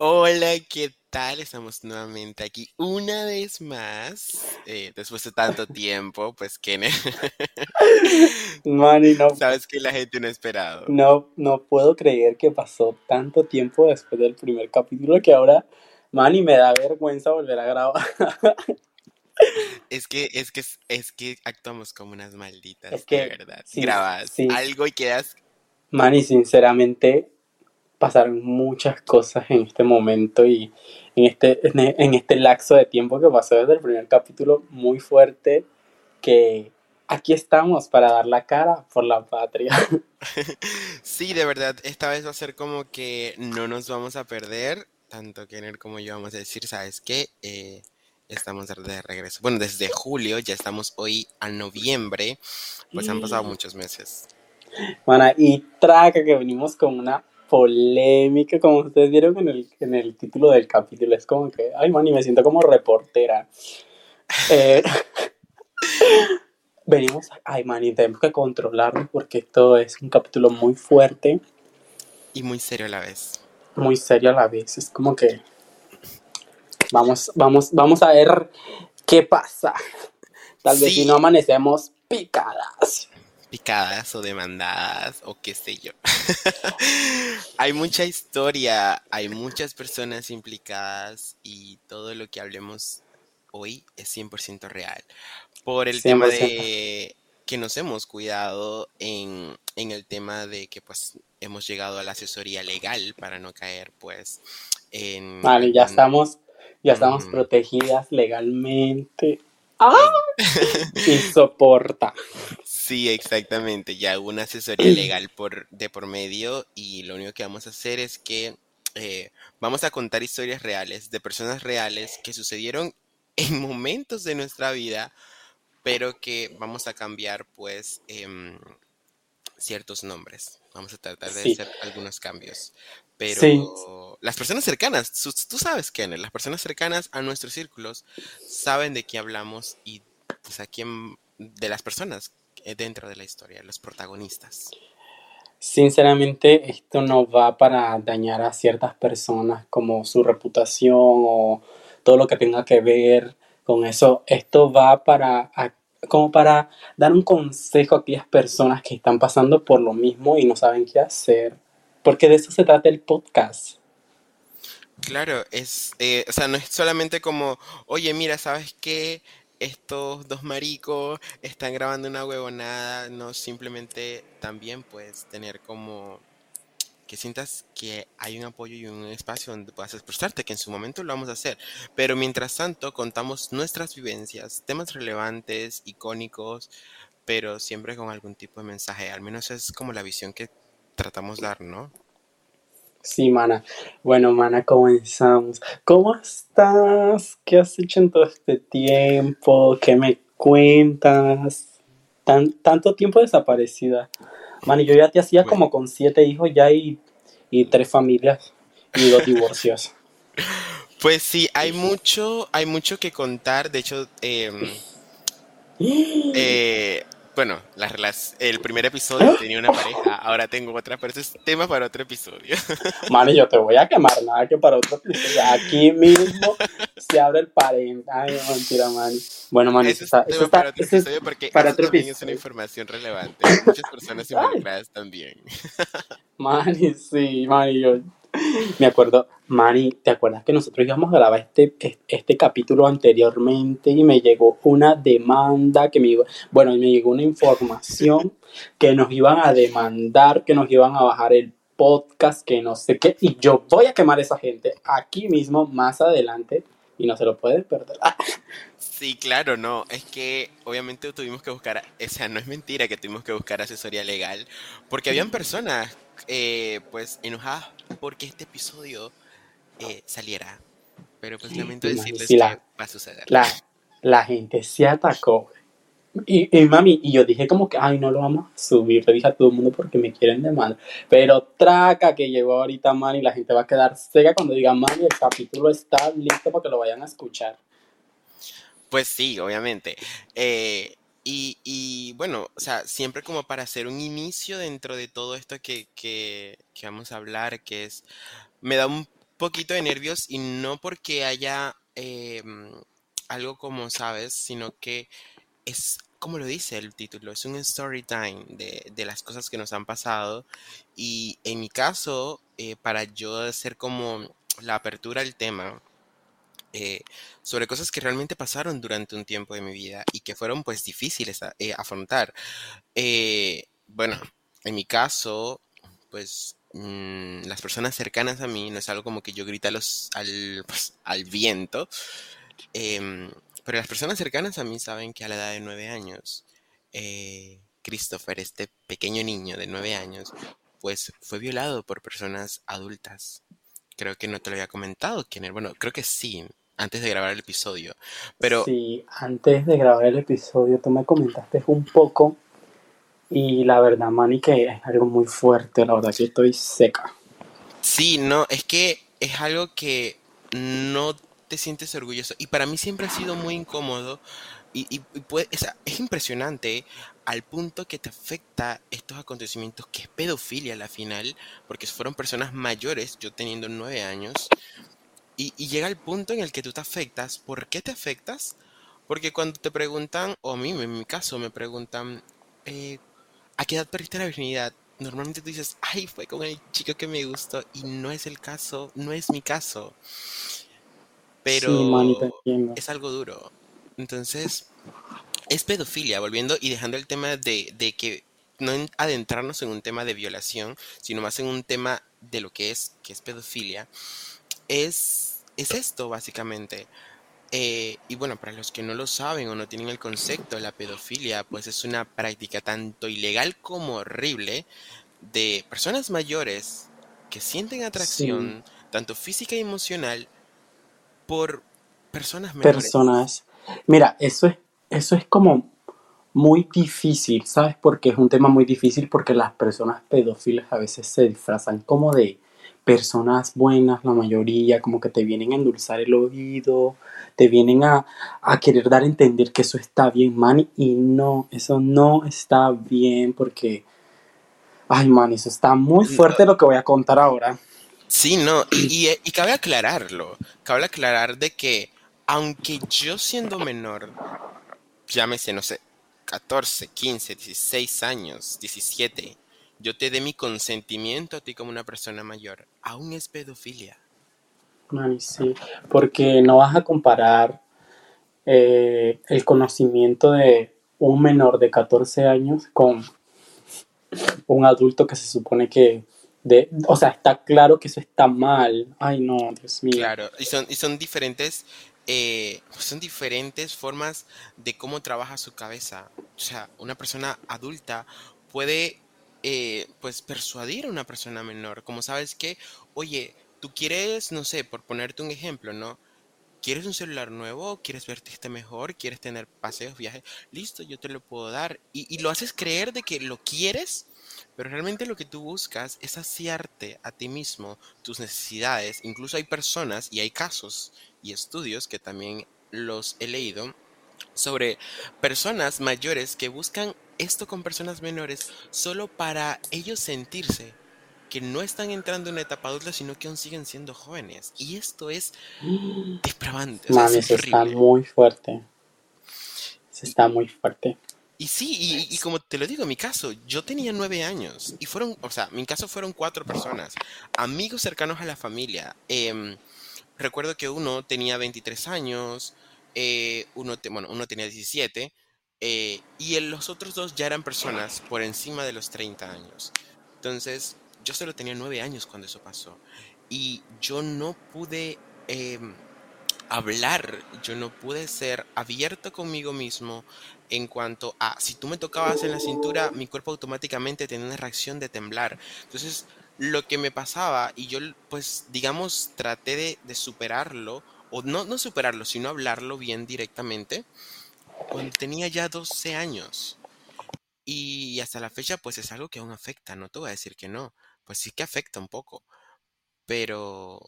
Hola, ¿qué tal? Estamos nuevamente aquí una vez más, eh, después de tanto tiempo, pues Kenneth, Manny, no, sabes que la gente no ha esperado. no, no puedo creer que pasó tanto tiempo después del primer capítulo que ahora, Manny, me da vergüenza volver a grabar. Es que, es que, es que actuamos como unas malditas, Es de verdad. sí, Grabas sí, algo y quedas, Manny, sinceramente, pasaron muchas cosas en este momento y en este, en este lapso de tiempo que pasó desde el primer capítulo muy fuerte que aquí estamos para dar la cara por la patria. sí, de verdad, esta vez va a ser como que no nos vamos a perder, tanto Kenneth como yo vamos a decir, ¿sabes qué? Eh, estamos de regreso. Bueno, desde julio, ya estamos hoy a noviembre, pues han pasado muchos meses. Mana, y traca que venimos con una polémica, como ustedes vieron en el, en el título del capítulo, es como que, ay, man, y me siento como reportera. Eh, venimos, ay, man, y tenemos que controlarlo porque esto es un capítulo muy fuerte, Y muy serio a la vez. muy serio a la vez, es como que vamos, vamos, vamos a ver qué pasa. Tal vez si no amanecemos picadas. Picadas o demandadas o qué sé yo. Hay mucha historia, hay muchas personas implicadas y todo lo que hablemos hoy es 100% real. Por el tema 100%. de que nos hemos cuidado en, en el tema de que pues hemos llegado a la asesoría legal para no caer pues en Vale, ya estamos, ya estamos mm, protegidas legalmente. ¡Ah! Y soporta. Sí, exactamente. Ya hubo una asesoría legal por, de por medio y lo único que vamos a hacer es que eh, vamos a contar historias reales de personas reales que sucedieron en momentos de nuestra vida, pero que vamos a cambiar pues em, ciertos nombres. Vamos a tratar de Sí, hacer algunos cambios. sí, Pero las personas cercanas, tú, sabes, Kenneth, las personas cercanas a nuestros círculos saben de qué hablamos y pues a quién, de las personas dentro de la historia, los protagonistas. sinceramente esto no va para dañar a ciertas personas como su reputación o todo lo que tenga que ver con eso. Esto va para como para dar un consejo a aquellas personas que están pasando por lo mismo y no saben qué hacer. Porque de eso se trata el podcast. Claro, es, eh, o sea, no es solamente como, oye, mira, ¿sabes qué? Estos dos maricos están grabando una huevonada, no simplemente también puedes tener como que sientas que hay un apoyo y un espacio donde puedas expresarte, que en su momento lo vamos a hacer. Pero mientras tanto, contamos nuestras vivencias, temas relevantes, icónicos, pero siempre con algún tipo de mensaje. Al menos es como la visión que tratamos dar, ¿no? Sí, mana. Bueno, mana, comenzamos. ¿Cómo estás? ¿Qué has hecho en todo este tiempo? ¿Qué me cuentas? Tan, tanto tiempo desaparecida. Man, y yo ya te hacía Bueno, como con siete hijos ya y, y tres familias y dos divorcios. pues sí, hay mucho, hay mucho que contar. De hecho, em, eh, bueno, la relac- el primer episodio tenía una pareja, ahora tengo otra, pero ese es tema para otro episodio. Man, y yo te voy a quemar, nada que para otro episodio. Aquí mismo se abre el paréntesis. Ay, no, mentira, man. Bueno, man, eso está, eso para está, otro eso es episodio porque para eso otro también es una episodio. información relevante. Muchas personas Ay, involucradas también. Manny, sí, Manny, yo me acuerdo, Manny, ¿te acuerdas que nosotros íbamos a grabar este, este, capítulo anteriormente y me llegó una demanda que me iba, bueno, me llegó una información que nos iban a demandar, que nos iban a bajar el podcast, que no sé qué, y yo voy a quemar a esa gente aquí mismo, más adelante, y no se lo pueden perder. Ah, Sí, claro, no. Es que obviamente tuvimos que buscar, o sea, no es mentira que tuvimos que buscar asesoría legal, porque habían personas, eh, pues, enojadas porque este episodio eh, saliera. Pero pues lamento Manny, decirles sí, que la, va a suceder. la, la gente se atacó. Y, y mami, y yo dije como que, ay, no lo vamos a subir, le dije a todo el mundo porque me quieren demandar. Pero traca que llegó ahorita, man, y la gente va a quedar seca cuando diga, man, y el capítulo está listo para que lo vayan a escuchar. Pues sí, obviamente. Eh, y, bueno, o sea, siempre como para hacer un inicio dentro de todo esto que, que, que vamos a hablar, que es, me da un poquito de nervios y no porque haya eh, algo como sabes, sino que es como lo dice el título, es un story time de, de las cosas que nos han pasado y en mi caso, eh, para yo hacer como la apertura al tema, eh, sobre cosas que realmente pasaron durante un tiempo de mi vida y que fueron pues difíciles eh, afrontar. Eh, bueno, en mi caso, pues mm, las personas cercanas a mí no es algo como que yo grita los, al, pues, al viento, em, pero las personas cercanas a mí saben que a la edad de nueve años, Christopher, este pequeño niño de nueve años, pues fue violado por personas adultas. Creo que no te lo había comentado quién era. Bueno, creo que sí, antes de grabar el episodio. Pero Sí, antes de grabar el episodio tú me comentaste un poco y la verdad, Manny, que es algo muy fuerte, la verdad que estoy seca. sí, no, es que es algo que no te sientes orgulloso. Y para mí siempre ha sido muy incómodo y, y- y puede- sea, es impresionante al punto que te afecta estos acontecimientos, que es pedofilia a la final, porque fueron personas mayores, yo teniendo nueve años, y, y llega el punto en el que tú te afectas. ¿Por qué te afectas? Porque cuando te preguntan, o a mí en mi caso me preguntan, eh, ¿a qué edad perdiste la virginidad? Normalmente tú dices, ay, fue con el chico que me gustó, y no es el caso, no es mi caso, Sí, pero entiendo. es algo duro. Entonces, es pedofilia, volviendo y dejando el tema de, de que no en- adentrarnos en un tema de violación, sino más en un tema de lo que es, que es pedofilia, es, es esto básicamente. Eh, y bueno, para los que no lo saben o no tienen el concepto, la pedofilia pues es una práctica tanto ilegal como horrible de personas mayores que sienten Sí, atracción, tanto física y emocional, por personas menores. personas. Mira, eso es, eso es como muy difícil, ¿sabes? Porque es un tema muy difícil porque las personas pedófilas a veces se disfrazan como de personas buenas, la mayoría, como que te vienen a endulzar el oído, te vienen a, a querer dar a entender que eso está bien, man, y no, eso no está bien porque, ay, man, eso está muy fuerte lo que voy a contar ahora. Sí, no, y, y, y cabe aclararlo, cabe aclarar de que aunque yo siendo menor, llámese, no sé, 14, 15, 16 años, 17, yo te dé mi consentimiento a ti como una persona mayor, aún es pedofilia. Man, sí, porque no vas a comparar eh, el conocimiento de un menor de 14 años con un adulto que se supone que, de, o sea, está claro que eso está mal. Ay, no, Dios mío. Claro, y son, y son diferentes, eh, son diferentes formas de cómo trabaja su cabeza. O sea, una persona adulta puede, eh, pues, persuadir a una persona menor. Como sabes que, oye, tú quieres, no sé, por ponerte un ejemplo, ¿no? ¿Quieres un celular nuevo? ¿Quieres verte mejor? ¿Quieres tener paseos, viajes? Listo, yo te lo puedo dar. Y, y lo haces creer de que lo quieres, pero realmente lo que tú buscas es saciarte a ti mismo tus necesidades. Incluso hay personas y hay casos y estudios que también los he leído sobre personas mayores que buscan esto con personas menores solo para ellos sentirse que no están entrando en una etapa adulta, sino que aún siguen siendo jóvenes. Y esto es depravante, o sea, es eso está muy fuerte. Eso está muy fuerte. y sí, y, y como te lo digo, en mi caso, yo tenía nueve años y fueron, o sea, mi caso fueron cuatro personas, amigos cercanos a la familia. Em, recuerdo que uno tenía 23 años, eh, uno, te- bueno, uno tenía 17, eh, y el- los otros dos ya eran personas por encima de los 30 años. Entonces, yo solo tenía nueve años cuando eso pasó. Y yo no pude em, hablar, yo no pude ser abierto conmigo mismo en cuanto a si tú me tocabas en la cintura, mi cuerpo automáticamente tenía una reacción de temblar. Entonces, lo que me pasaba, y yo, pues, digamos, traté de, de superarlo, o no, no superarlo, sino hablarlo bien directamente, cuando tenía ya 12 años. Y hasta la fecha, pues es algo que aún afecta, no te voy a decir que no, pues sí que afecta un poco, pero,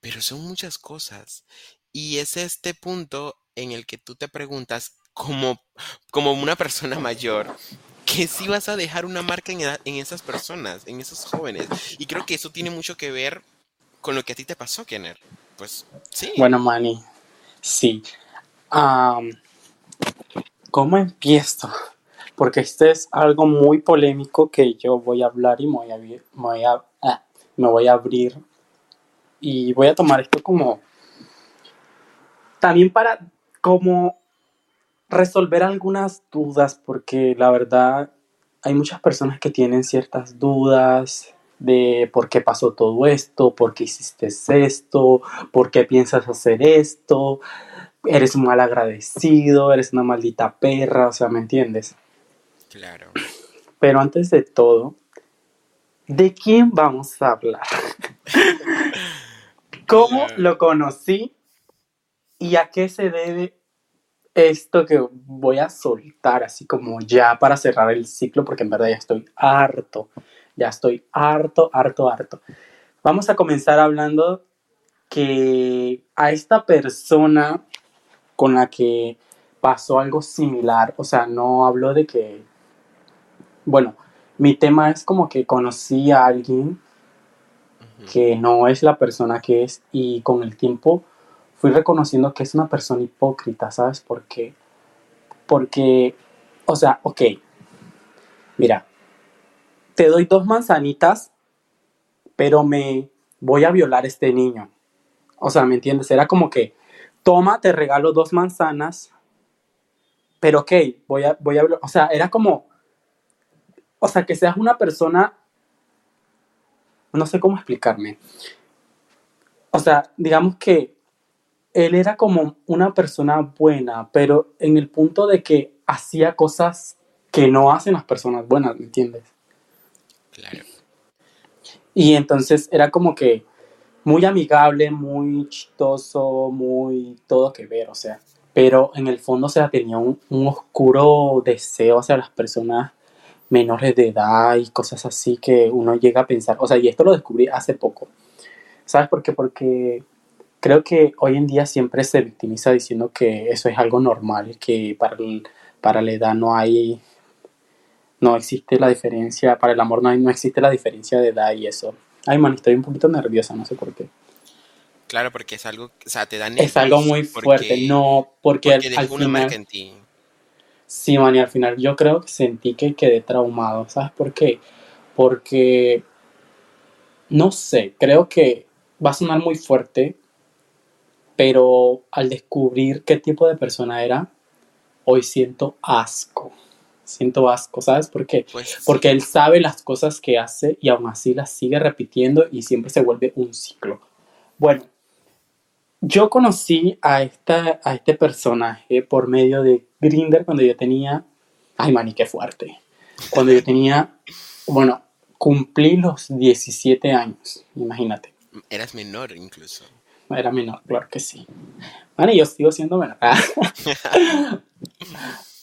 pero son muchas cosas. Y es este punto en el que tú te preguntas, como, como una persona mayor, que si vas a dejar una marca en, eda- en esas personas, en esos jóvenes. Y creo que eso tiene mucho que ver con lo que a ti te pasó, Kenner. Pues sí. Bueno, Manny, sí. ¿Cómo empiezo? Porque este es algo muy polémico que yo voy a hablar y me voy a, vi- me voy a, ah, me voy a abrir. Y voy a tomar esto como... También para como resolver algunas dudas, porque la verdad hay muchas personas que tienen ciertas dudas de por qué pasó todo esto, por qué hiciste esto, por qué piensas hacer esto, eres un mal agradecido, eres una maldita perra, o sea, ¿me entiendes? Claro. Pero antes de todo, ¿de quién vamos a hablar? ¿Cómo Claro. lo conocí y a qué se debe esto que voy a soltar así como ya para cerrar el ciclo? Porque en verdad ya estoy harto, ya estoy harto, harto, harto. Vamos a comenzar hablando que a esta persona con la que pasó algo similar, o sea, no hablo de que, bueno, mi tema es como que conocí a alguien que no es la persona que es y con el tiempo fui reconociendo que es una persona hipócrita, ¿sabes por qué? Porque, o sea, ok, mira, te doy dos manzanitas, pero me voy a violar a este niño. O sea, ¿me entiendes? Era como que, toma, te regalo dos manzanas, pero ok, voy a, voy a, o sea, era como, o sea, que seas una persona, no sé cómo explicarme. O sea, digamos que él era como una persona buena, pero en el punto de que hacía cosas que no hacen las personas buenas, ¿me entiendes? Claro. Y entonces era como que muy amigable, muy chistoso, muy todo que ver, o sea. Pero en el fondo, o sea, tenía un, un oscuro deseo hacia las personas menores de edad y cosas así que uno llega a pensar. O sea, y esto lo descubrí hace poco. ¿Sabes por qué? Porque creo que hoy en día siempre se victimiza diciendo que eso es algo normal, que para, para la edad no hay, no existe la diferencia, para el amor no, hay, no existe la diferencia de edad y eso. Ay, man, estoy un poquito nerviosa, no sé por qué. Claro, porque es algo, o sea, te da Es algo muy porque- fuerte, no, porque, Porque al, al final, marca en ti. sí, man, y al final yo creo que sentí que quedé traumado, ¿sabes por qué? Porque, no sé, creo que va a sonar muy fuerte, pero al descubrir qué tipo de persona era, hoy siento asco, siento asco, ¿sabes por qué? Pues. Porque él sabe las cosas que hace y aún así las sigue repitiendo y siempre se vuelve un ciclo. Bueno, yo conocí a, esta, a este personaje por medio de Grinder cuando yo tenía. Ay, mani, qué fuerte. Cuando yo tenía. Bueno, cumplí los 17 años, imagínate. eras menor incluso. Era menor, claro que sí. Bueno, yo sigo siendo menor.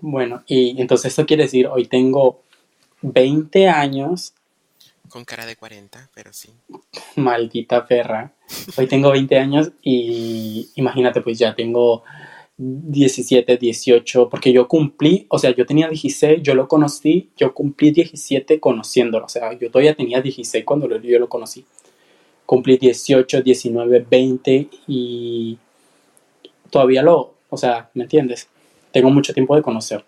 Bueno, y entonces eso quiere decir, hoy tengo 20 años, Con cara de 40, pero sí. maldita perra. Hoy tengo 20 años y imagínate, pues ya tengo 17, 18, porque yo cumplí, o sea, yo tenía 16, yo lo conocí, yo cumplí 17 conociéndolo, o sea, yo todavía tenía 16 cuando lo- yo lo conocí. Cumplí 18, 19, 20 y todavía lo, o sea, ¿me entiendes? Tengo mucho tiempo de conocerlo.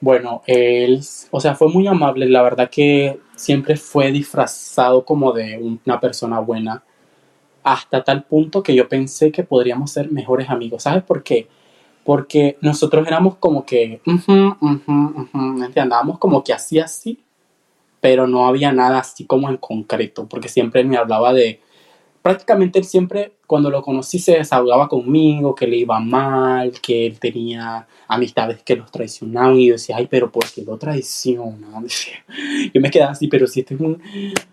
Bueno, él, o sea, fue muy amable, la verdad que siempre fue disfrazado como de una persona buena, hasta tal punto que yo pensé que podríamos ser mejores amigos. ¿Sabes por qué? Porque nosotros éramos como que, ujú, ¿me entiendes? Andábamos como que así, así, pero no había nada así como en concreto, porque siempre me hablaba de, prácticamente él siempre, cuando lo conocí, se desahogaba conmigo, que le iba mal, que él tenía amistades que los traicionaban, y yo decía, ay, pero ¿por qué lo traicionan? Yo me quedaba así, pero si este es un-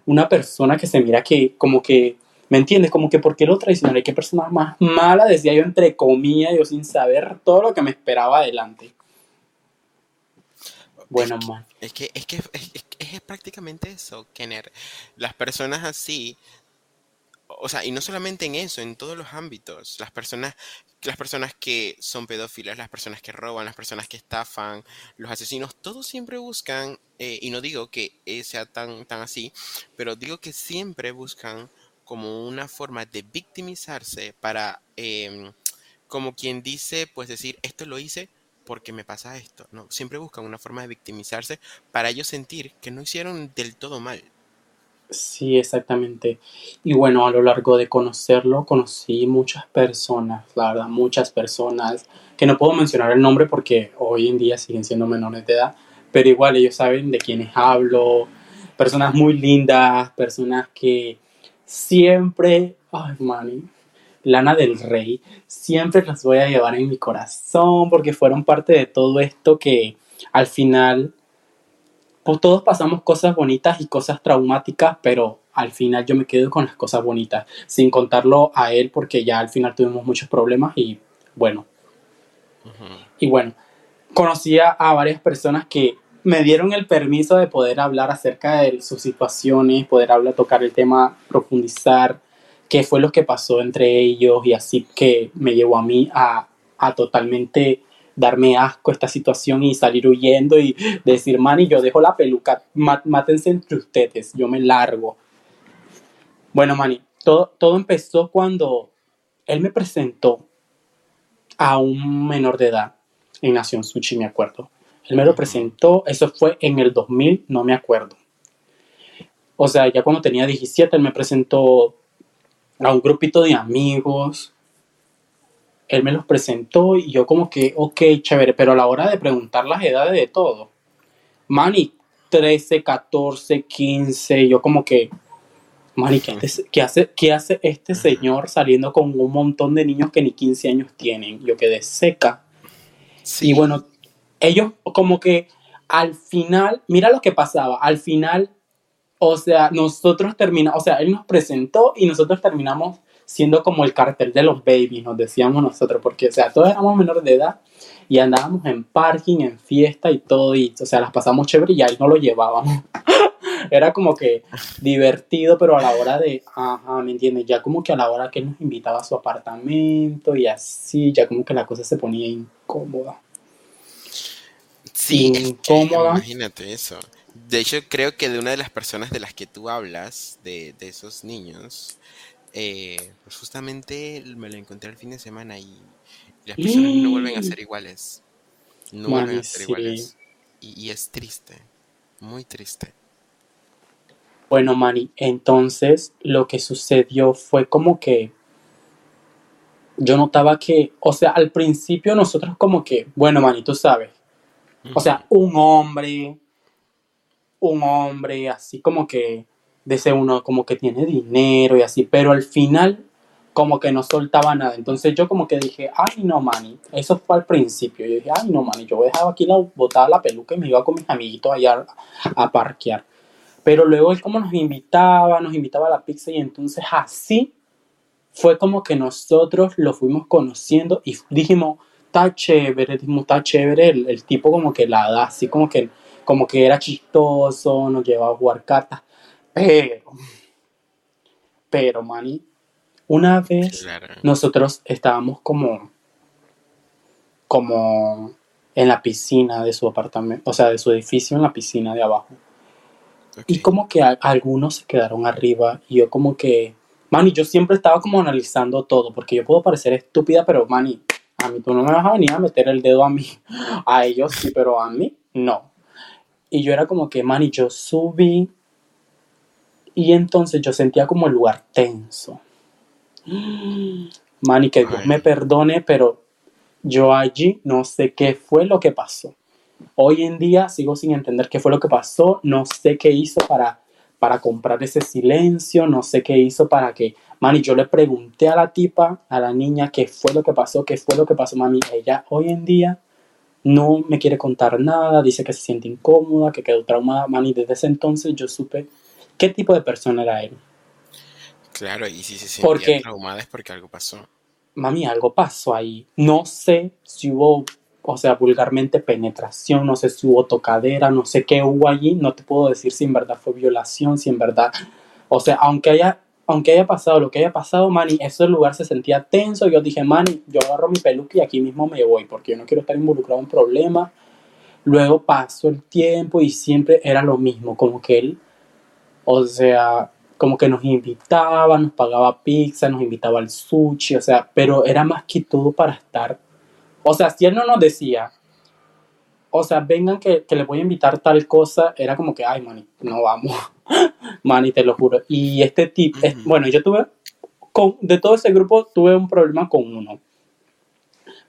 una persona que se mira que, como que, ¿me entiendes? Como que, ¿por qué lo traicionaría? ¿Qué persona más mala? Decía yo entre comillas, yo sin saber todo lo que me esperaba adelante. Bueno, man. Es que, es que es, es- es prácticamente eso, Kenner. Las personas así, o sea, y no solamente en eso, en todos los ámbitos. Las personas, las personas que son pedófilas, las personas que roban, las personas que estafan, los asesinos, todos siempre buscan, eh, y no digo que eh, sea tan, tan así, pero digo que siempre buscan como una forma de victimizarse para, em, como quien dice, pues decir, esto lo hice porque me pasa esto. No, siempre buscan una forma de victimizarse para ellos sentir que no hicieron del todo mal. Sí, exactamente. Y bueno, a lo largo de conocerlo, conocí muchas personas, la verdad, muchas personas, que no puedo mencionar el nombre porque hoy en día siguen siendo menores de edad, pero igual ellos saben de quiénes hablo, personas muy lindas, personas que siempre, ay, mani, Lana del Rey, siempre las voy a llevar en mi corazón porque fueron parte de todo esto que al final pues todos pasamos cosas bonitas y cosas traumáticas, pero al final yo me quedo con las cosas bonitas, sin contarlo a él porque ya al final tuvimos muchos problemas y bueno. Y bueno, conocía a varias personas que me dieron el permiso de poder hablar acerca de sus situaciones, poder hablar, tocar el tema, profundizar qué fue lo que pasó entre ellos y así que me llevó a mí a, a totalmente darme asco esta situación y salir huyendo y decir, y yo dejo la peluca, mátense entre ustedes, yo me largo. Bueno, Manny, todo, todo empezó cuando él me presentó a un menor de edad en Nación Sushi, me acuerdo. Él me lo presentó, eso fue en el 2000, no me acuerdo. O sea, ya cuando tenía 17, él me presentó a un grupito de amigos él me los presentó y yo como que, ok, chévere, pero a la hora de preguntar las edades de todo, Manny, 13, 14, 15, yo como que, Manny, ¿qué, hace, ¿qué hace este señor saliendo con un montón de niños que ni 15 años tienen? Yo quedé seca. Y bueno, ellos como que al final, mira lo que pasaba, al final, o sea, nosotros terminamos, o sea, él nos presentó y nosotros terminamos siendo como el cartel de los babies, nos decíamos nosotros, porque, o sea, todos éramos menores de edad y andábamos en parking, en fiesta y todo, y, o sea, las pasamos chévere y ahí no lo llevábamos. Era como que divertido, pero a la hora de, ajá, ¿me entiendes? Ya como que a la hora que él nos invitaba a su apartamento y así, ya como que la cosa se ponía incómoda. Sí, incómoda. imagínate eso. De hecho, creo que de una de las personas de las que tú hablas, de, de esos niños, eh, pues justamente me lo encontré el fin de semana y, las personas no vuelven a ser iguales. No vuelven a ser iguales. Y, es triste, muy triste. Bueno, Mani, entonces lo que sucedió fue como que yo notaba que, o sea, al principio nosotros como que, bueno, Mani, tú sabes, o sea, un hombre, un hombre así como que ese uno como que tiene dinero y así, pero al final como que no soltaba nada. Entonces yo como que dije, ay no, mani, eso fue al principio. Yo dije, ay no, mani, yo dejaba aquí la, botada la peluca y me iba con mis amiguitos allá a, parquear. Pero luego él como nos invitaba, nos invitaba a la pizza y entonces así fue como que nosotros lo fuimos conociendo y dijimos, está chévere, dijimos, está chévere, el, el, tipo como que la da, así como que, como que era chistoso, nos llevaba a jugar cartas. Pero, pero, Manny, una vez nosotros estábamos como, como en la piscina de su apartamento, o sea, de su edificio en la piscina de abajo. Y como que algunos se quedaron arriba y yo como que, Manny, yo siempre estaba como analizando todo, porque yo puedo parecer estúpida, pero Manny, a mí tú no me vas a venir a meter el dedo a mí. A ellos sí, pero a mí no. Y yo era como que, Manny, yo subí y entonces yo sentía como el lugar tenso. Mani, que Dios me perdone, pero yo allí no sé qué fue lo que pasó. Hoy en día sigo sin entender qué fue lo que pasó, no sé qué hizo para, para comprar ese silencio, no sé qué hizo para que, mani, yo le pregunté a la tipa, a la niña, qué fue lo que pasó, qué fue lo que pasó, mami, ella hoy en día no me quiere contar nada, dice que se siente incómoda, que quedó traumada, mani, desde ese entonces yo supe qué tipo de persona era él. Claro, y si se sentía traumada es porque algo pasó. Mami, algo pasó ahí. No sé si hubo, o sea, vulgarmente penetración, no sé si hubo tocadera, no sé qué hubo allí, no te puedo decir si en verdad fue violación, si en verdad, o sea, aunque haya, aunque haya pasado lo que haya pasado, Mani, ese lugar se sentía tenso, yo dije, Mani, yo agarro mi peluca y aquí mismo me voy, porque yo no quiero estar involucrado en problemas. Luego pasó el tiempo y siempre era lo mismo, como que él o sea, como que nos invitaba, nos pagaba pizza, nos invitaba al sushi, o sea, pero era más que todo para estar. O sea, si él no nos decía, o sea, vengan que, que les voy a invitar tal cosa, era como que, ay, mani, no vamos, mani, te lo juro. Y este tipo, es- bueno, yo tuve, con, de todo ese grupo, tuve un problema con uno.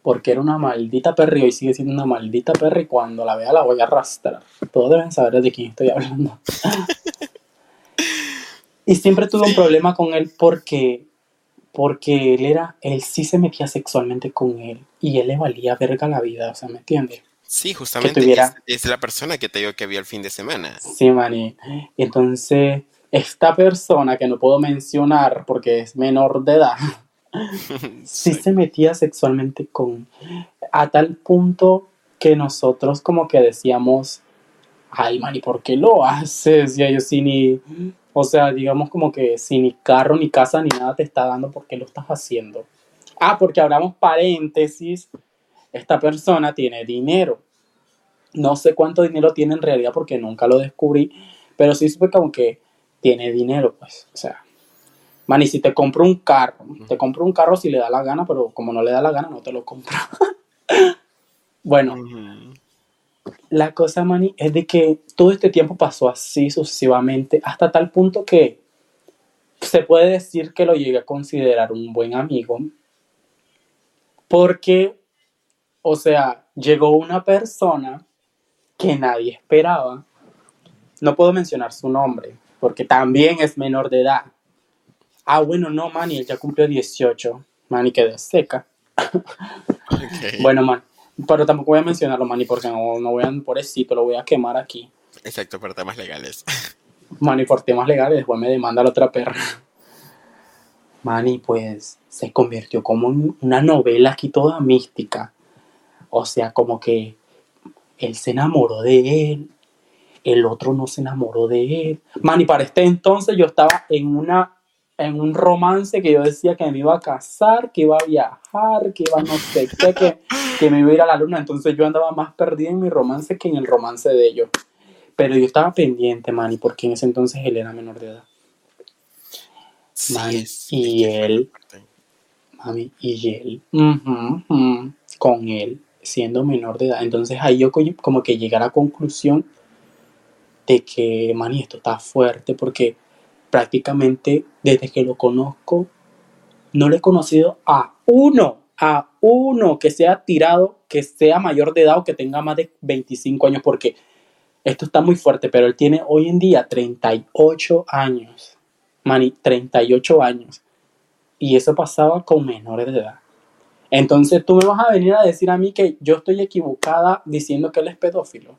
Porque era una maldita perra y hoy sigue siendo una maldita perra y cuando la vea la voy a arrastrar. Todos deben saber de quién estoy hablando. y siempre tuve un problema con él porque, porque él era, él sí se metía sexualmente con él y él le valía verga la vida, o sea, ¿me entiendes? Sí, justamente tuviera- es, es la persona que te digo que vio el fin de semana. Sí, maní. Entonces, esta persona que no puedo mencionar porque es menor de edad, sí se metía sexualmente con a tal punto que nosotros como que decíamos ay man, ¿y por qué lo haces? Y ellos sí ni o sea digamos como que si ni carro ni casa ni nada te está dando ¿por qué lo estás haciendo? ah porque abramos paréntesis esta persona tiene dinero no sé cuánto dinero tiene en realidad porque nunca lo descubrí pero sí supe como que tiene dinero pues o sea Man, y si te compro un carro, te compro un carro si le da la gana, pero como no le da la gana, no te lo compro. bueno. La cosa, Manny, es de que todo este tiempo pasó así sucesivamente, hasta tal punto que se puede decir que lo llegué a considerar un buen amigo, porque, o sea, llegó una persona que nadie esperaba, no puedo mencionar su nombre, porque también es menor de edad. Ah, bueno, no, Manny, él ya cumplió 18. Manny quedó seca. Bueno, man, pero tampoco voy a mencionarlo, Manny, porque no, no voy a, pobrecito, lo voy a quemar aquí. Exacto, por temas legales. Manny, por temas legales, después me demanda la otra perra. Manny, pues, se convirtió como en una novela aquí toda mística. O sea, como que él se enamoró de él, el otro no se enamoró de él. Manny, para este entonces yo estaba en una en un romance que yo decía que me iba a casar, que iba a viajar, que iba no sé qué, que, que me iba a ir a la luna. Entonces yo andaba más perdida en mi romance que en el romance de ellos. Pero yo estaba pendiente, Manny, porque en ese entonces él era menor de edad. Sí, y él-. Mami, y él, ujú, con él, siendo menor de edad. Entonces ahí yo co- como que llegué a la conclusión de que, mani, esto está fuerte porque prácticamente desde que lo conozco, no le he conocido a uno, a uno que sea tirado, que sea mayor de edad o que tenga más de 25 años, porque esto está muy fuerte, pero él tiene hoy en día 38 años. Mani, 38 años. Y eso pasaba con menores de edad. Entonces tú me vas a venir a decir a mí que yo estoy equivocada diciendo que él es pedófilo.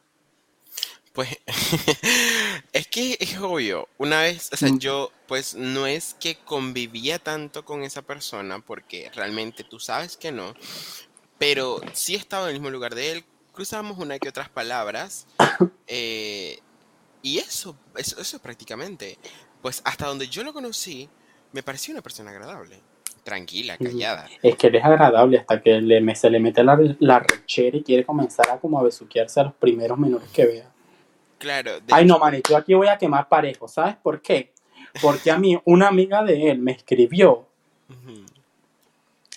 Pues es que es obvio, una vez, o sea, Mm. yo pues no es que convivía tanto con esa persona porque realmente tú sabes que no, pero sí estaba en el mismo lugar de él, cruzábamos una que otras palabras eh, y eso, eso, eso prácticamente, pues hasta donde yo lo conocí, me pareció una persona agradable, tranquila, callada. Es que él es agradable hasta que le, se le mete la, la rechera y quiere comenzar a como a besuquearse a los primeros menores que vea. Claro, de Ay, no, man, yo aquí voy a quemar parejo. ¿Sabes por qué? Porque a mí una amiga de él me escribió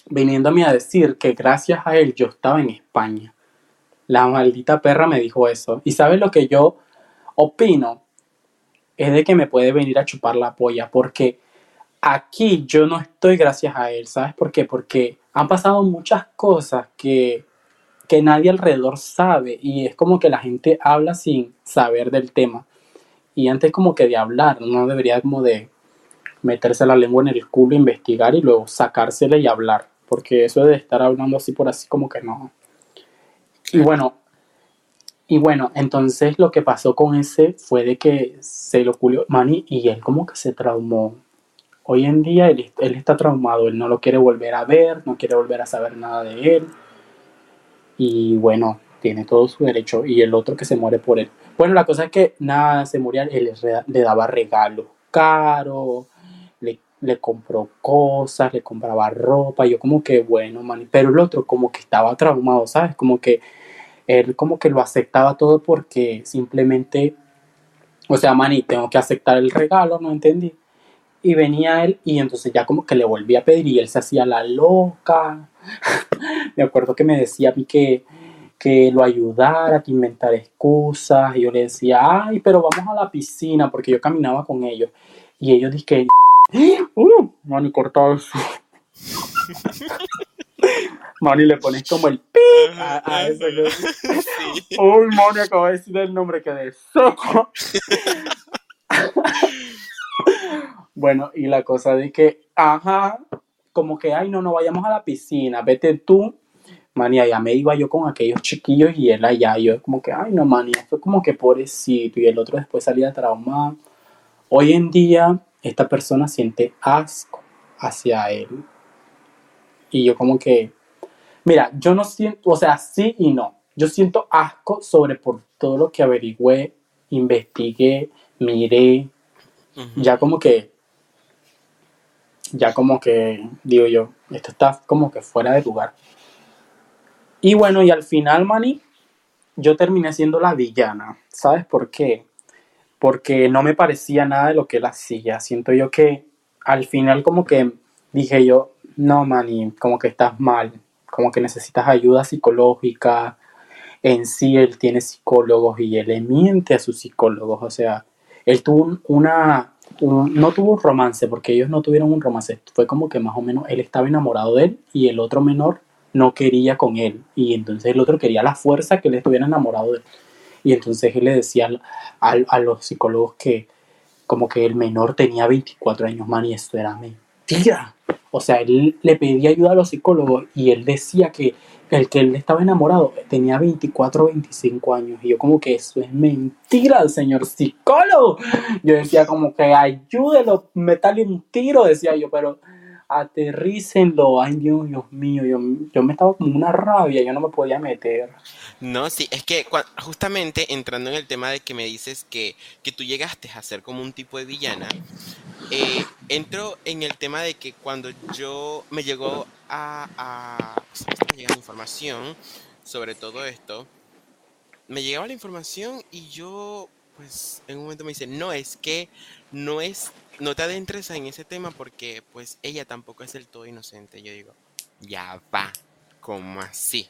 viniéndome a decir que gracias a él yo estaba en España. La maldita perra me dijo eso. ¿Y sabes lo que yo opino? Es de que me puede venir a chupar la polla porque aquí yo no estoy gracias a él. ¿Sabes por qué? Porque han pasado muchas cosas que, que nadie alrededor sabe y es como que la gente habla sin saber del tema. Y antes como que de hablar, no debería como de meterse la lengua en el culo, investigar y luego sacársela y hablar. Porque eso de estar hablando así por así como que no. Y bueno, y bueno, entonces lo que pasó con ese fue de que se lo culió Manny y él como que se traumó. Hoy en día él, él está traumado, él no lo quiere volver a ver, no quiere volver a saber nada de él. Y bueno, tiene todo su derecho. Y el otro que se muere por él. Bueno, la cosa es que nada, se moría, él le, daba regalos caros, le, le compró cosas, le compraba ropa. Yo como que, bueno, man. Pero el otro como que estaba traumado, ¿sabes? Como que él como que lo aceptaba todo porque simplemente, o sea, mani, tengo que aceptar el regalo, no entendí. Y venía él y entonces ya como que le volví a pedir y él se hacía la loca. me acuerdo que me decía a mí que, que lo ayudara, que inventara excusas. Y yo le decía, ay, pero vamos a la piscina, porque yo caminaba con ellos. Y ellos dicen, uh, mani, cortado eso. Mani, le pones como el pi a, a eso. Sí. Uy, Mani, acabo de decir el nombre que de soco. Bueno, y la cosa de que, ajá, como que, ay, no, no vayamos a la piscina, vete tú. Mani, allá me iba yo con aquellos chiquillos y él allá, yo como que, ay, no, esto es como que pobrecito. Y el otro después salía traumado. Hoy en día, esta persona siente asco hacia él. Y yo como que, mira, yo no siento, o sea, sí y no. Yo siento asco sobre por todo lo que averigüé, investigué, miré. Ya como que ya como que, digo yo, esto está como que fuera de lugar. Y bueno, y al final, Manny, yo terminé siendo la villana. ¿Sabes por qué? Porque no me parecía nada de lo que él hacía. Siento yo que al final como que dije yo, no, Manny, como que estás mal, como que necesitas ayuda psicológica. En sí, él tiene psicólogos y él le miente a sus psicólogos. O sea, él tuvo una no tuvo un romance, porque ellos no tuvieron un romance. Fue como que más o menos él estaba enamorado de él y el otro menor no quería con él. Y entonces el otro quería la fuerza que él estuviera enamorado de él. Y entonces él le decía a, los psicólogos que como que el menor tenía 24 años, man, y esto era mentira. O sea, él le pedía ayuda a los psicólogos y él decía que el que él estaba enamorado tenía 24 o 25 años. Y yo como que eso es mentira, señor psicólogo. Yo decía como que ayúdelo, metale un tiro, decía yo, pero aterrícenlo. Ay, Dios, Dios mío, yo, yo me estaba como una rabia, yo no me podía meter. No, sí, es que justamente entrando en el tema de que me dices que, que tú llegaste a ser como un tipo de villana, eh, entro en el tema de que cuando yo me llegó a, a me información sobre todo esto, me llegaba la información y yo, pues, en un momento me dice, no, es que no es, no te adentres en ese tema porque, pues, ella tampoco es del todo inocente. Yo digo, ya va, como así?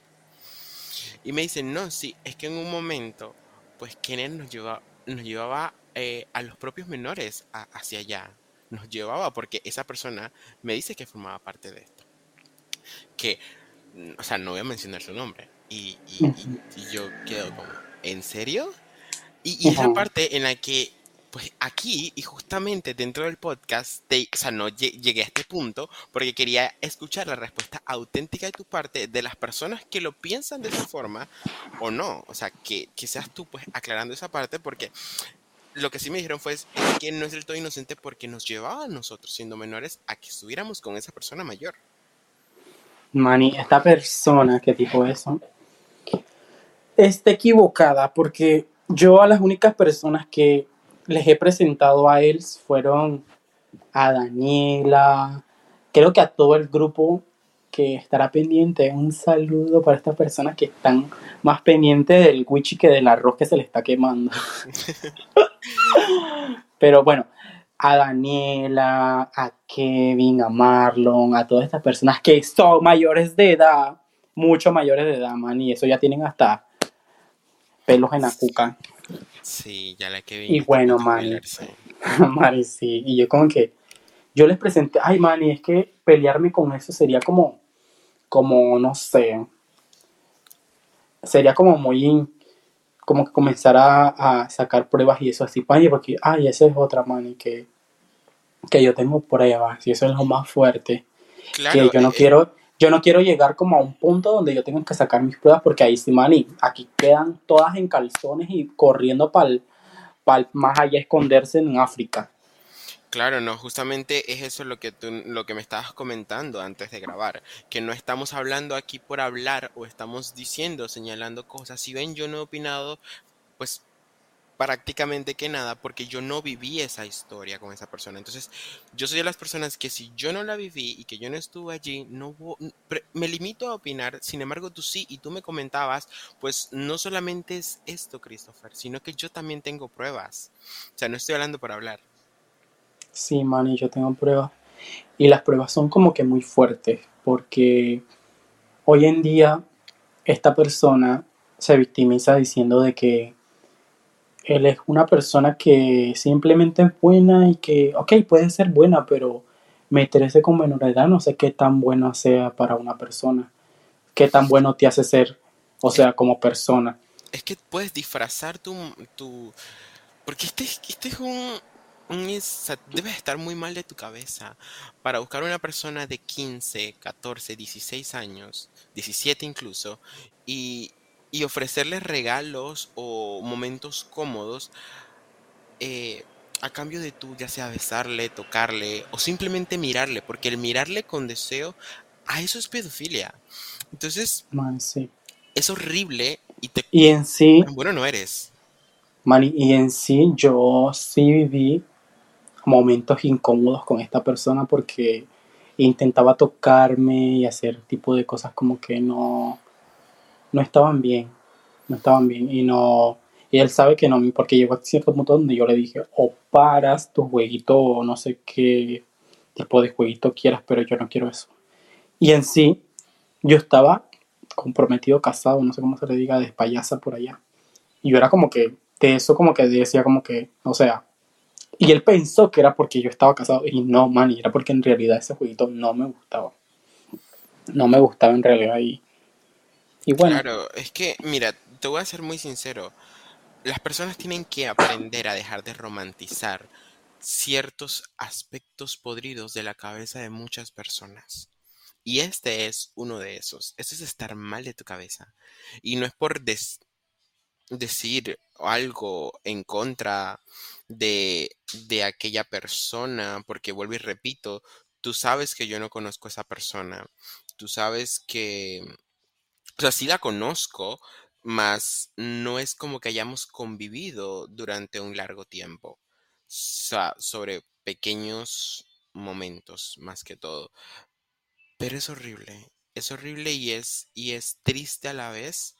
Y me dice, no, sí, es que en un momento, pues, Kenneth nos llevaba, nos llevaba eh, a los propios menores hacia allá nos llevaba, porque esa persona me dice que formaba parte de esto. Que, o sea, no voy a mencionar su nombre. Y, yo quedo como, ¿en serio? Y, esa parte en la que, pues aquí, y justamente dentro del podcast, o sea, no llegué a este punto porque quería escuchar la respuesta auténtica de tu parte de las personas que lo piensan de esa forma o no. O sea, que, que seas tú, pues, aclarando esa parte porque lo que sí me dijeron fue que no es del todo inocente porque nos llevaba a nosotros, siendo menores, a que estuviéramos con esa persona mayor. Mani, esta persona que dijo eso está equivocada porque yo a las únicas personas que les he presentado a él fueron a Daniela, creo que a todo el grupo que estará pendiente. Un saludo para estas personas que están más pendientes del wichi que del arroz que se le está quemando. Pero bueno, a Daniela, a Kevin, a Marlon, a todas estas personas que son mayores de edad, mucho mayores de edad, man, y eso ya tienen hasta pelos en la cuca. Sí, ya la Kevin. Y bueno, man, Mari, sí, y yo como que, yo les presenté, ay, man, y es que pelearme con eso sería como, como, no sé, sería como muy como que comenzar a, sacar pruebas y eso así, porque, ay, esa es otra mani que, que yo tengo pruebas y eso es lo más fuerte. que yo no eh, quiero, yo no quiero llegar como a un punto donde yo tenga que sacar mis pruebas porque ahí sí, mani, aquí quedan todas en calzones y corriendo para más allá esconderse en África. Claro, no, justamente es eso lo que tú, lo que me estabas comentando antes de grabar, que no estamos hablando aquí por hablar o estamos diciendo, señalando cosas. Si ven, yo no he opinado, pues prácticamente que nada, porque yo no viví esa historia con esa persona. Entonces, yo soy de las personas que si yo no la viví y que yo no estuve allí, no me limito a opinar. Sin embargo, tú sí y tú me comentabas, pues no solamente es esto, Christopher, sino que yo también tengo pruebas. O sea, no estoy hablando por hablar. Sí, Manny, yo tengo pruebas. Y las pruebas son como que muy fuertes, porque hoy en día esta persona se victimiza diciendo de que él es una persona que simplemente es buena y que, ok, puede ser buena, pero meterse con menor edad no sé qué tan bueno sea para una persona. Qué tan bueno te hace ser, o sea, como persona. Es que puedes disfrazar tu, tu... Porque este, es- este es un... debes estar muy mal de tu cabeza para buscar una persona de 15, 14, 16 años, 17 incluso, y, y ofrecerle regalos o momentos cómodos eh, a cambio de tú, ya sea besarle, tocarle o simplemente mirarle, porque el mirarle con deseo, a eso es pedofilia. Entonces, Man, sí. es horrible y te... Y en sí, bueno no eres. man, y en sí yo sí viví momentos incómodos con esta persona porque intentaba tocarme y hacer tipo de cosas como que no, no estaban bien, no estaban bien y no, y él sabe que no, porque llegó a cierto punto donde yo le dije, o paras tu jueguito o no sé qué tipo de jueguito quieras, pero yo no quiero eso. Y en sí, yo estaba comprometido, casado, no sé cómo se le diga, de payasa por allá. Y yo era como que, de eso como que decía como que, o sea, y él pensó que era porque yo estaba casado y no, man, y era porque en realidad ese jueguito no me gustaba. No me gustaba en realidad y, Claro, es que, mira, te voy a ser muy sincero. Las personas tienen que aprender a dejar de romantizar ciertos aspectos podridos de la cabeza de muchas personas. Y este es uno de esos. Eso es estar mal de tu cabeza. Y no es por des- decir algo en contra de, de aquella persona, porque vuelvo y repito, tú sabes que yo no conozco a esa persona. Tú sabes que, o sea, sí la conozco, mas no es como que hayamos convivido durante un largo tiempo. O sea, sobre pequeños momentos, más que todo. Pero es horrible. Es horrible y es, y es triste a la vez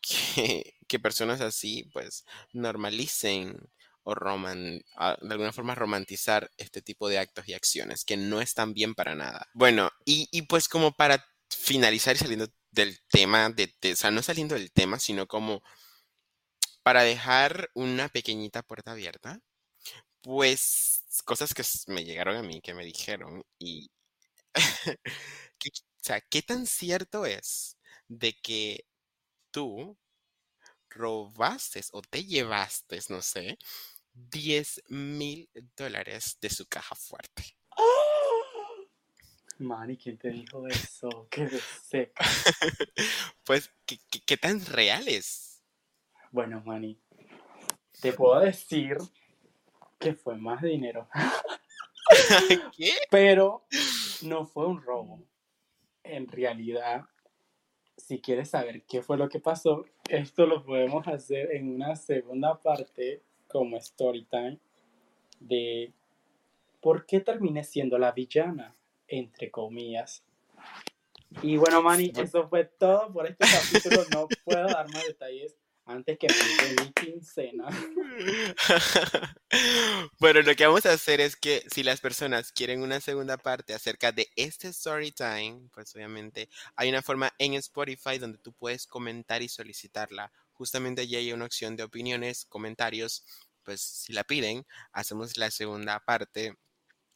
que, que personas así, pues, normalicen o roman, de alguna forma romantizar este tipo de actos y acciones que no están bien para nada. Bueno, y, y pues como para finalizar y saliendo del tema, de, de- o sea, no saliendo del tema, sino como para dejar una pequeñita puerta abierta, pues cosas que me llegaron a mí, que me dijeron, y que- o sea, ¿qué tan cierto es de que tú robaste o te llevaste, no sé, diez mil dólares de su caja fuerte? Manny, ¿quién te dijo eso? Qué seca. Pues, ¿qué, qué- qué tan reales? Bueno, Manny, te puedo decir que fue más dinero, ¿Qué? pero no fue un robo. En realidad, si quieres saber qué fue lo que pasó, esto lo podemos hacer en una segunda parte como story time de por qué terminé siendo la villana, entre comillas. Y bueno, Manny, eso fue todo por este capítulo. No puedo dar más detalles antes que me mi quincena. Bueno, lo que vamos a hacer es que si las personas quieren una segunda parte acerca de este story time, pues obviamente hay una forma en Spotify donde tú puedes comentar y solicitarla. Justamente allí hay una opción de opiniones, comentarios, pues si la piden, hacemos la segunda parte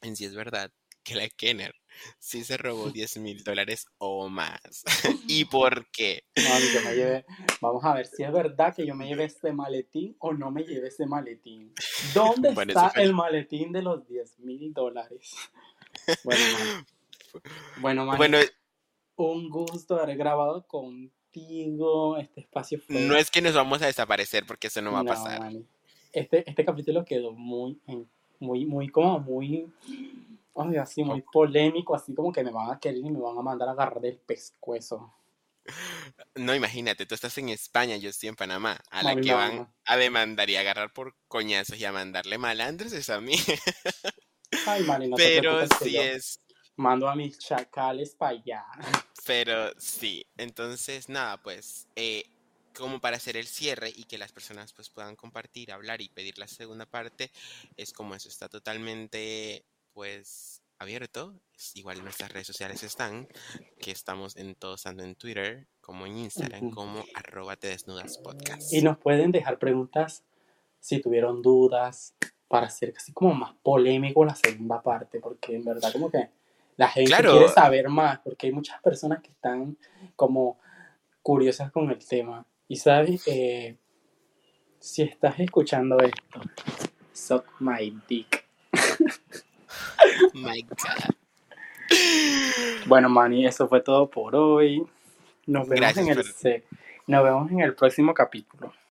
en si es verdad la Kenner sí se robó 10 mil dólares o más. ¿Y por qué? Mami, yo me llevé. Vamos a ver si es verdad que yo me llevé ese maletín o no me llevé ese maletín. ¿Dónde Bueno, está fue- el maletín de los 10 mil dólares? Bueno, Manny. Bueno, Bueno, un gusto haber grabado contigo. Este espacio fue. no es que nos vamos a desaparecer porque eso no va a pasar. Este, este capítulo quedó muy, muy, muy, como muy. Ay, así, muy polémico, así como que me van a querer y me van a mandar a agarrar del pescuezo. No, imagínate, tú estás en España, yo estoy en Panamá, a la que van a demandar y agarrar por coñazos y a mandarle malandros es a mí. Ay, te Pero yo es, mando a mis chacales para allá. pero sí. Entonces, nada, pues, eh, como para hacer el cierre y que las personas pues puedan compartir, hablar y pedir la segunda parte, es como eso, está totalmente pues abierto. Igual nuestras redes sociales están, que estamos en todos, tanto en Twitter como en Instagram, como arroba te desnudas podcast. Y nos pueden dejar preguntas si tuvieron dudas para hacer casi como más polémico la segunda parte, porque en verdad como que la gente Claro. quiere saber más, porque hay muchas personas que están como curiosas con el tema. Y sabes, Eh, si estás escuchando esto, suck my dick. My God. Bueno, Manny, eso fue todo por hoy. Nos vemos, Gracias en el, nos vemos en el próximo capítulo.